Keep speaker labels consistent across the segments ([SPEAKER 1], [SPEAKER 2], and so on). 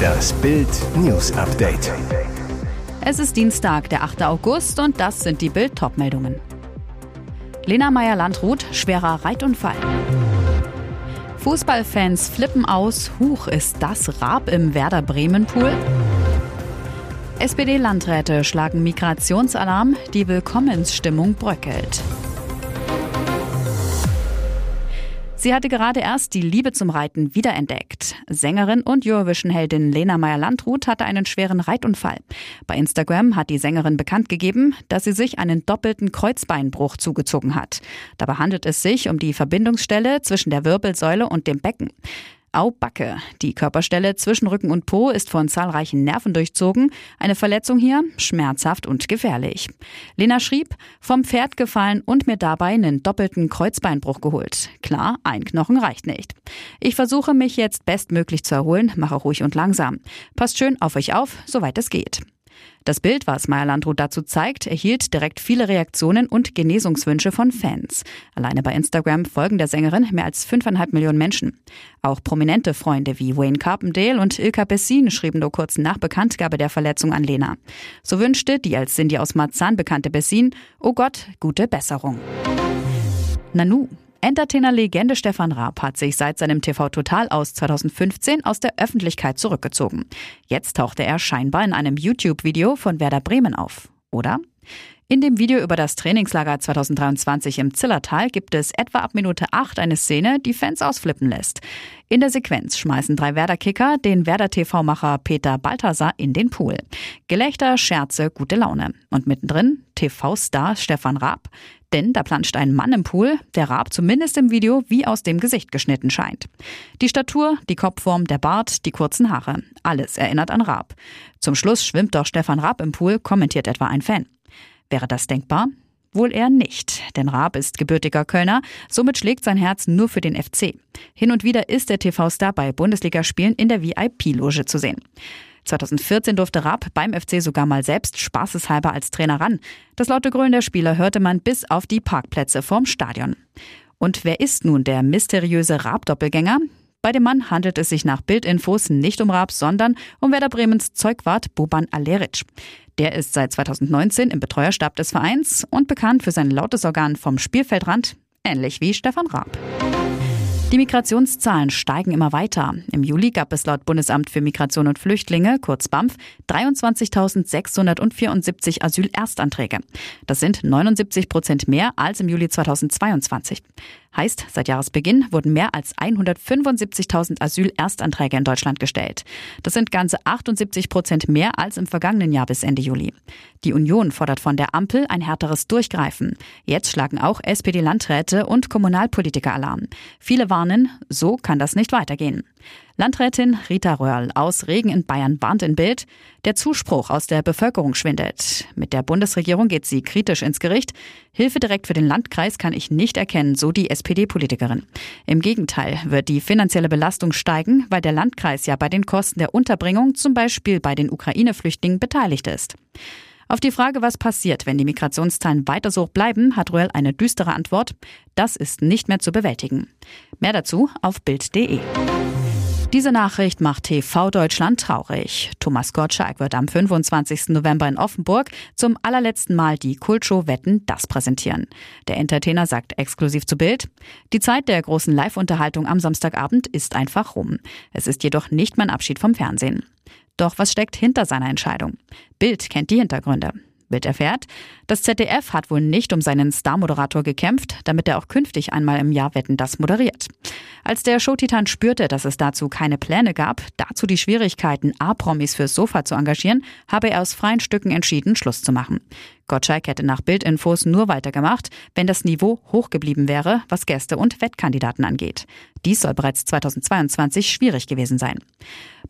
[SPEAKER 1] Das Bild News Update.
[SPEAKER 2] Es ist Dienstag, der 8. August und das sind die Bild meldungen Lena Meyer-Landrut, schwerer Reitunfall. Fußballfans flippen aus. Huch, ist das Raab im Werder Bremen Pool? SPD-Landräte schlagen Migrationsalarm. Die Willkommensstimmung bröckelt. Sie hatte gerade erst die Liebe zum Reiten wiederentdeckt. Sängerin und Eurovision-Heldin Lena Meyer-Landrut hatte einen schweren Reitunfall. Bei Instagram hat die Sängerin bekannt gegeben, dass sie sich einen doppelten Kreuzbeinbruch zugezogen hat. Dabei handelt es sich um die Verbindungsstelle zwischen der Wirbelsäule und dem Becken. Au-Backe. Die Körperstelle zwischen Rücken und Po ist von zahlreichen Nerven durchzogen. Eine Verletzung hier schmerzhaft und gefährlich. Lena schrieb, vom Pferd gefallen und mir dabei einen doppelten Kreuzbeinbruch geholt. Klar, ein Knochen reicht nicht. Ich versuche mich jetzt bestmöglich zu erholen, mache ruhig und langsam. Passt schön auf euch auf, soweit es geht. Das Bild, was Meyer Landrut dazu zeigt, erhielt direkt viele Reaktionen und Genesungswünsche von Fans. Alleine bei Instagram folgen der Sängerin mehr als fünfeinhalb Millionen Menschen. Auch prominente Freunde wie Wayne Carpendale und Ilka Bessin schrieben nur kurz nach Bekanntgabe der Verletzung an Lena. So wünschte die als Cindy aus Marzahn bekannte Bessin, oh Gott, gute Besserung. Nanu. Entertainer-Legende Stefan Raab hat sich seit seinem TV Total aus 2015 aus der Öffentlichkeit zurückgezogen. Jetzt tauchte er scheinbar in einem YouTube-Video von Werder Bremen auf. Oder? In dem Video über das Trainingslager 2023 im Zillertal gibt es etwa ab Minute 8 eine Szene, die Fans ausflippen lässt. In der Sequenz schmeißen drei Werder-Kicker den Werder-TV-Macher Peter Balthasar in den Pool. Gelächter, Scherze, gute Laune. Und mittendrin TV-Star Stefan Raab. Denn da planscht ein Mann im Pool, der Raab zumindest im Video wie aus dem Gesicht geschnitten scheint. Die Statur, die Kopfform, der Bart, die kurzen Haare. Alles erinnert an Raab. Zum Schluss schwimmt doch Stefan Raab im Pool, kommentiert etwa ein Fan. Wäre das denkbar? Wohl eher nicht, denn Raab ist gebürtiger Kölner, somit schlägt sein Herz nur für den FC. Hin und wieder ist der TV-Star bei Bundesligaspielen in der VIP-Loge zu sehen. 2014 durfte Raab beim FC sogar mal selbst spaßeshalber als Trainer ran. Das laute Grölen der Spieler hörte man bis auf die Parkplätze vorm Stadion. Und wer ist nun der mysteriöse Raab-Doppelgänger? Bei dem Mann handelt es sich nach Bildinfos nicht um Raab, sondern um Werder Bremens Zeugwart Boban Aleric. Der ist seit 2019 im Betreuerstab des Vereins und bekannt für sein lautes Organ vom Spielfeldrand, ähnlich wie Stefan Raab. Die Migrationszahlen steigen immer weiter. Im Juli gab es laut Bundesamt für Migration und Flüchtlinge, kurz BAMF, 23.674 Asylerstanträge. Das sind 79 Prozent mehr als im Juli 2022. Heißt, seit Jahresbeginn wurden mehr als 175.000 Asylerstanträge in Deutschland gestellt. Das sind ganze 78 Prozent mehr als im vergangenen Jahr bis Ende Juli. Die Union fordert von der Ampel ein härteres Durchgreifen. Jetzt schlagen auch SPD-Landräte und Kommunalpolitiker Alarm. Viele warnen, so kann das nicht weitergehen. Landrätin Rita Röhrl aus Regen in Bayern warnt in Bild, der Zuspruch aus der Bevölkerung schwindet. Mit der Bundesregierung geht sie kritisch ins Gericht. Hilfe direkt für den Landkreis kann ich nicht erkennen, so die SPD-Politikerin. Im Gegenteil wird die finanzielle Belastung steigen, weil der Landkreis ja bei den Kosten der Unterbringung, zum Beispiel bei den Ukraine-Flüchtlingen, beteiligt ist. Auf die Frage, was passiert, wenn die Migrationszahlen weiter so hoch bleiben, hat Ruel eine düstere Antwort. Das ist nicht mehr zu bewältigen. Mehr dazu auf Bild.de. Diese Nachricht macht TV Deutschland traurig. Thomas Gottschalk wird am 25. November in Offenburg zum allerletzten Mal die Kultshow Wetten das präsentieren. Der Entertainer sagt exklusiv zu Bild, die Zeit der großen Live-Unterhaltung am Samstagabend ist einfach rum. Es ist jedoch nicht mein Abschied vom Fernsehen. Doch was steckt hinter seiner Entscheidung? Bild kennt die Hintergründe. Bild erfährt, das ZDF hat wohl nicht um seinen Star-Moderator gekämpft, damit er auch künftig einmal im Jahr Wetten das moderiert. Als der Showtitan spürte, dass es dazu keine Pläne gab, dazu die Schwierigkeiten, A-Promis fürs Sofa zu engagieren, habe er aus freien Stücken entschieden, Schluss zu machen. Gottschalk hätte nach Bildinfos nur weitergemacht, wenn das Niveau hoch geblieben wäre, was Gäste und Wettkandidaten angeht. Dies soll bereits 2022 schwierig gewesen sein.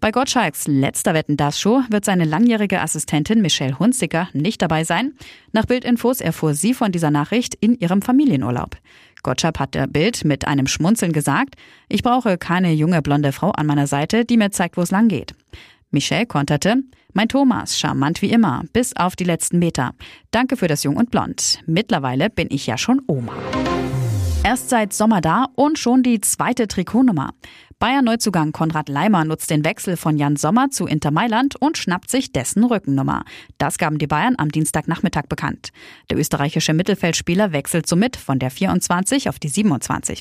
[SPEAKER 2] Bei Gottschalks letzter Wetten das Show wird seine langjährige Assistentin Michelle Hunziker nicht dabei sein. Nach Bildinfos erfuhr sie von dieser Nachricht in ihrem Familienurlaub. Gottschalk hat der Bild mit einem Schmunzeln gesagt, ich brauche keine junge blonde Frau an meiner Seite, die mir zeigt, wo es lang geht. Michelle konterte, mein Thomas, charmant wie immer, bis auf die letzten Meter. Danke für das Jung und Blond. Mittlerweile bin ich ja schon Oma. Erst seit Sommer da und schon die zweite Trikotnummer. Bayern-Neuzugang Konrad Leimer nutzt den Wechsel von Jan Sommer zu Inter Mailand und schnappt sich dessen Rückennummer. Das gaben die Bayern am Dienstagnachmittag bekannt. Der österreichische Mittelfeldspieler wechselt somit von der 24 auf die 27.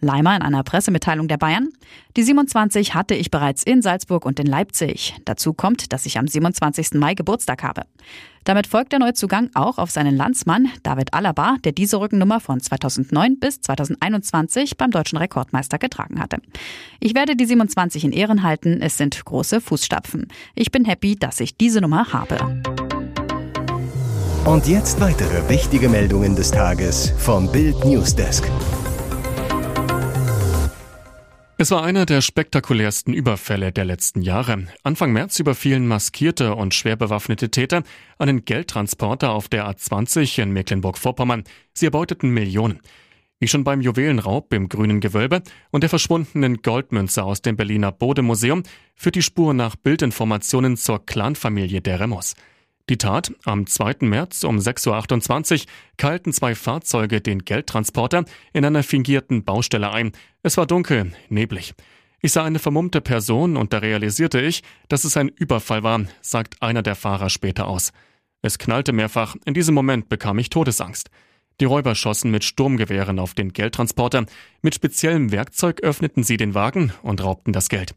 [SPEAKER 2] Leimer in einer Pressemitteilung der Bayern. Die 27 hatte ich bereits in Salzburg und in Leipzig. Dazu kommt, dass ich am 27. Mai Geburtstag habe. Damit folgt der Neuzugang auch auf seinen Landsmann David Alaba, der diese Rückennummer von 2009 bis 2021 beim deutschen Rekordmeister getragen hatte. Ich werde die 27 in Ehren halten. Es sind große Fußstapfen. Ich bin happy, dass ich diese Nummer habe.
[SPEAKER 1] Und jetzt weitere wichtige Meldungen des Tages vom Bild Newsdesk.
[SPEAKER 3] Es war einer der spektakulärsten Überfälle der letzten Jahre. Anfang März überfielen maskierte und schwer bewaffnete Täter einen Geldtransporter auf der A20 in Mecklenburg-Vorpommern. Sie erbeuteten Millionen. Wie schon beim Juwelenraub im grünen Gewölbe und der verschwundenen Goldmünze aus dem Berliner Bodemuseum führt die Spur nach Bildinformationen zur Clanfamilie der Remos. Die Tat, am 2. März um 6.28 Uhr keilten zwei Fahrzeuge den Geldtransporter in einer fingierten Baustelle ein. Es war dunkel, neblig. Ich sah eine vermummte Person und da realisierte ich, dass es ein Überfall war, sagt einer der Fahrer später aus. Es knallte mehrfach, in diesem Moment bekam ich Todesangst. Die Räuber schossen mit Sturmgewehren auf den Geldtransporter, mit speziellem Werkzeug öffneten sie den Wagen und raubten das Geld.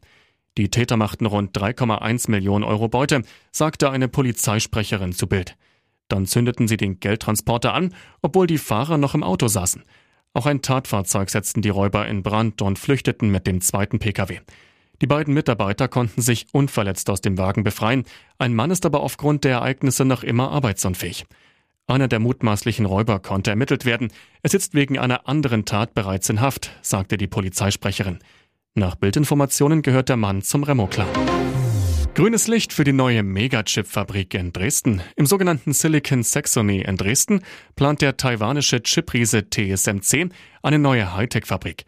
[SPEAKER 3] Die Täter machten rund 3,1 Millionen Euro Beute, sagte eine Polizeisprecherin zu Bild. Dann zündeten sie den Geldtransporter an, obwohl die Fahrer noch im Auto saßen. Auch ein Tatfahrzeug setzten die Räuber in Brand und flüchteten mit dem zweiten Pkw. Die beiden Mitarbeiter konnten sich unverletzt aus dem Wagen befreien. Ein Mann ist aber aufgrund der Ereignisse noch immer arbeitsunfähig. Einer der mutmaßlichen Räuber konnte ermittelt werden. Er sitzt wegen einer anderen Tat bereits in Haft, sagte die Polizeisprecherin. Nach Bildinformationen gehört der Mann zum Remo-Clan. Grünes Licht für die neue Megachip-Fabrik in Dresden. Im sogenannten Silicon Saxony in Dresden plant der taiwanische Chipriese TSMC eine neue Hightech-Fabrik.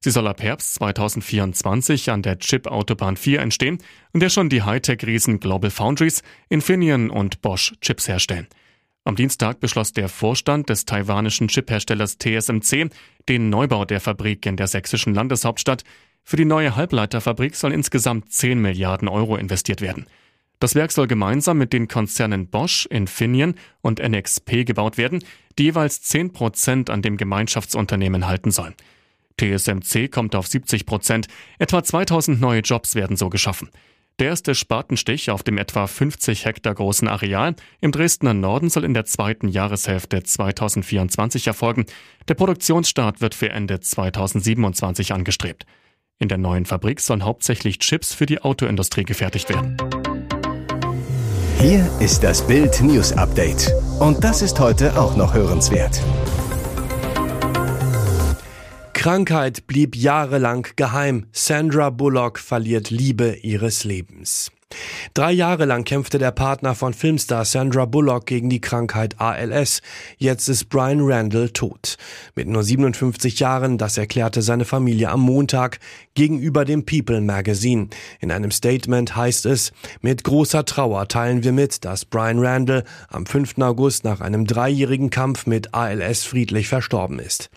[SPEAKER 3] Sie soll ab Herbst 2024 an der Chip-Autobahn 4 entstehen, in der schon die Hightech-Riesen Global Foundries, Infineon und Bosch Chips herstellen. Am Dienstag beschloss der Vorstand des taiwanischen Chipherstellers TSMC den Neubau der Fabrik in der sächsischen Landeshauptstadt für die neue Halbleiterfabrik sollen insgesamt 10 Milliarden Euro investiert werden. Das Werk soll gemeinsam mit den Konzernen Bosch, Infineon und NXP gebaut werden, die jeweils 10 Prozent an dem Gemeinschaftsunternehmen halten sollen. TSMC kommt auf 70 Prozent. Etwa 2000 neue Jobs werden so geschaffen. Der erste Spatenstich auf dem etwa 50 Hektar großen Areal im Dresdner Norden soll in der zweiten Jahreshälfte 2024 erfolgen. Der Produktionsstart wird für Ende 2027 angestrebt. In der neuen Fabrik sollen hauptsächlich Chips für die Autoindustrie gefertigt werden.
[SPEAKER 1] Hier ist das Bild News Update. Und das ist heute auch noch hörenswert.
[SPEAKER 4] Krankheit blieb jahrelang geheim. Sandra Bullock verliert Liebe ihres Lebens. Drei Jahre lang kämpfte der Partner von Filmstar Sandra Bullock gegen die Krankheit ALS. Jetzt ist Brian Randall tot. Mit nur 57 Jahren, das erklärte seine Familie am Montag gegenüber dem People Magazine. In einem Statement heißt es, mit großer Trauer teilen wir mit, dass Brian Randall am 5. August nach einem dreijährigen Kampf mit ALS friedlich verstorben ist.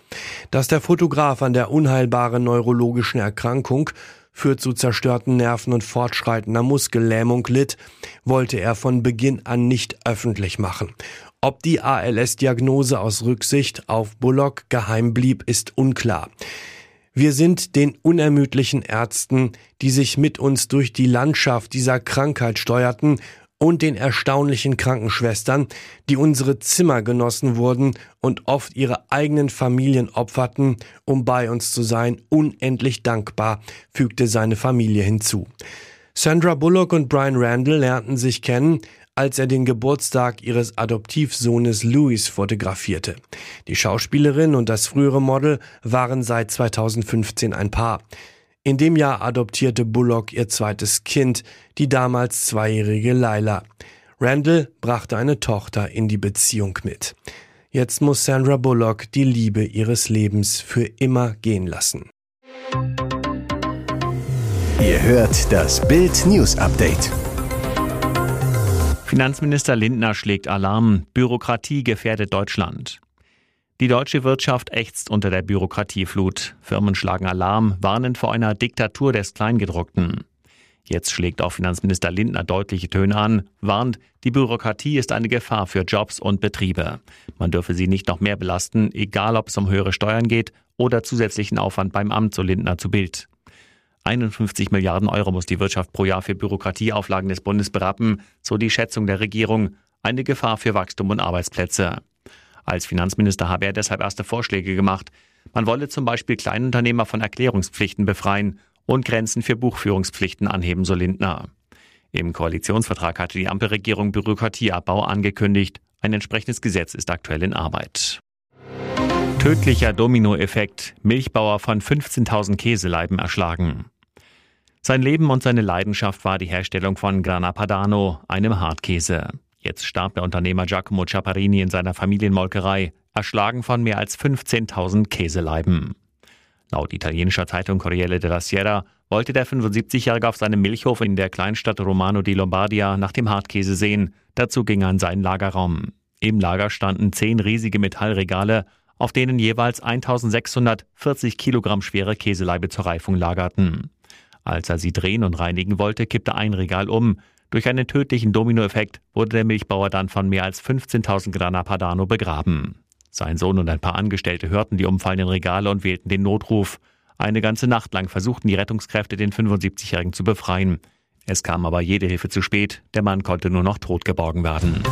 [SPEAKER 4] Dass der Fotograf an der unheilbaren neurologischen Erkrankung führt zu zerstörten Nerven und fortschreitender Muskellähmung litt, wollte er von Beginn an nicht öffentlich machen. Ob die ALS-Diagnose aus Rücksicht auf Bullock geheim blieb, ist unklar. Wir sind den unermüdlichen Ärzten, die sich mit uns durch die Landschaft dieser Krankheit steuerten und den erstaunlichen Krankenschwestern, die unsere Zimmer genossen wurden und oft ihre eigenen Familien opferten, um bei uns zu sein, unendlich dankbar, fügte seine Familie hinzu. Sandra Bullock und Brian Randall lernten sich kennen, als er den Geburtstag ihres Adoptivsohnes Louis fotografierte. Die Schauspielerin und das frühere Model waren seit 2015 ein Paar. In dem Jahr adoptierte Bullock ihr zweites Kind, die damals zweijährige Laila. Randall brachte eine Tochter in die Beziehung mit. Jetzt muss Sandra Bullock die Liebe ihres Lebens für immer gehen lassen.
[SPEAKER 1] Ihr hört das Bild News Update.
[SPEAKER 5] Finanzminister Lindner schlägt Alarm. Bürokratie gefährdet Deutschland. Die deutsche Wirtschaft ächzt unter der Bürokratieflut. Firmen schlagen Alarm, warnen vor einer Diktatur des Kleingedruckten. Jetzt schlägt auch Finanzminister Lindner deutliche Töne an, warnt, die Bürokratie ist eine Gefahr für Jobs und Betriebe. Man dürfe sie nicht noch mehr belasten, egal ob es um höhere Steuern geht oder zusätzlichen Aufwand beim Amt, so Lindner zu Bild. 51 Milliarden Euro muss die Wirtschaft pro Jahr für Bürokratieauflagen des Bundes berappen, so die Schätzung der Regierung. Eine Gefahr für Wachstum und Arbeitsplätze. Als Finanzminister habe er deshalb erste Vorschläge gemacht. Man wolle zum Beispiel Kleinunternehmer von Erklärungspflichten befreien und Grenzen für Buchführungspflichten anheben, so Lindner. Im Koalitionsvertrag hatte die Ampelregierung Bürokratieabbau angekündigt. Ein entsprechendes Gesetz ist aktuell in Arbeit. Tödlicher Dominoeffekt. Milchbauer von 15.000 Käseleiben erschlagen. Sein Leben und seine Leidenschaft war die Herstellung von Grana Padano, einem Hartkäse. Jetzt starb der Unternehmer Giacomo Ciapparini in seiner Familienmolkerei, erschlagen von mehr als 15.000 Käseleiben. Laut italienischer Zeitung Corriere della Sierra wollte der 75-Jährige auf seinem Milchhof in der Kleinstadt Romano di Lombardia nach dem Hartkäse sehen. Dazu ging er in seinen Lagerraum. Im Lager standen zehn riesige Metallregale, auf denen jeweils 1640 Kilogramm schwere Käseleibe zur Reifung lagerten. Als er sie drehen und reinigen wollte, kippte ein Regal um. Durch einen tödlichen Dominoeffekt wurde der Milchbauer dann von mehr als 15.000 Grana Padano begraben. Sein Sohn und ein paar Angestellte hörten die umfallenden Regale und wählten den Notruf. Eine ganze Nacht lang versuchten die Rettungskräfte, den 75-Jährigen zu befreien. Es kam aber jede Hilfe zu spät. Der Mann konnte nur noch tot geborgen werden.